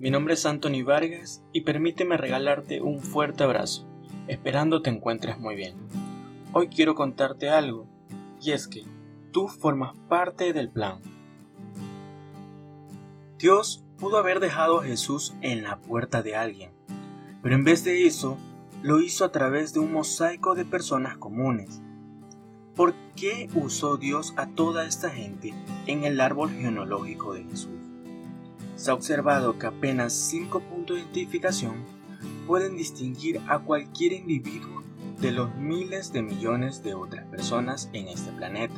Mi nombre es Anthony Vargas y permíteme regalarte un fuerte abrazo, esperando te encuentres muy bien. Hoy quiero contarte algo, y es que tú formas parte del plan. Dios pudo haber dejado a Jesús en la puerta de alguien, pero en vez de eso, lo hizo a través de un mosaico de personas comunes. ¿Por qué usó Dios a toda esta gente en el árbol genealógico de Jesús? Se ha observado que apenas cinco puntos de identificación pueden distinguir a cualquier individuo de los miles de millones de otras personas en este planeta.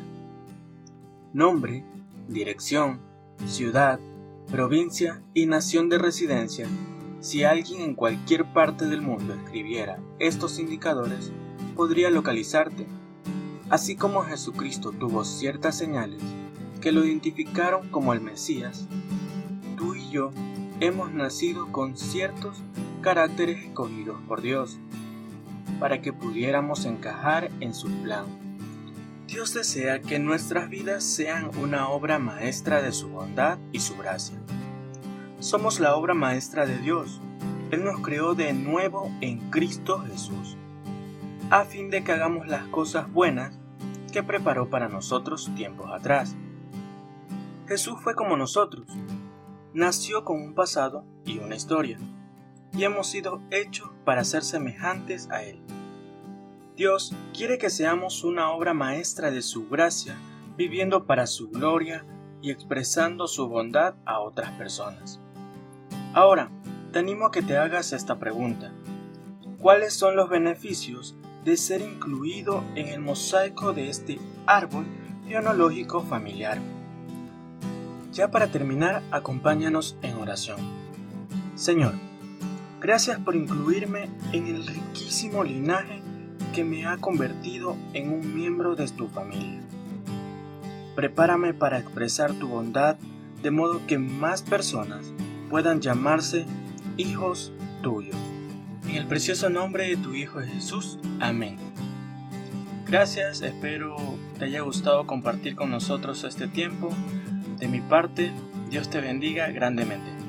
Nombre, dirección, ciudad, provincia y nación de residencia. Si alguien en cualquier parte del mundo escribiera estos indicadores, podría localizarte. Así como Jesucristo tuvo ciertas señales que lo identificaron como el Mesías, yo hemos nacido con ciertos caracteres escogidos por Dios para que pudiéramos encajar en su plan. Dios desea que nuestras vidas sean una obra maestra de su bondad y su gracia. Somos la obra maestra de Dios. Él nos creó de nuevo en Cristo Jesús, a fin de que hagamos las cosas buenas que preparó para nosotros tiempos atrás. Jesús fue como nosotros, nació con un pasado y una historia, y hemos sido hechos para ser semejantes a Él. Dios quiere que seamos una obra maestra de su gracia, viviendo para su gloria y expresando su bondad a otras personas. Ahora, te animo a que te hagas esta pregunta. ¿Cuáles son los beneficios de ser incluido en el mosaico de este árbol genealógico familiar? Ya para terminar, acompáñanos en oración. Señor, gracias por incluirme en el riquísimo linaje que me ha convertido en un miembro de tu familia. Prepárame para expresar tu bondad de modo que más personas puedan llamarse hijos tuyos. En el precioso nombre de tu Hijo Jesús. Amén. Gracias, espero te haya gustado compartir con nosotros este tiempo. De mi parte, Dios te bendiga grandemente.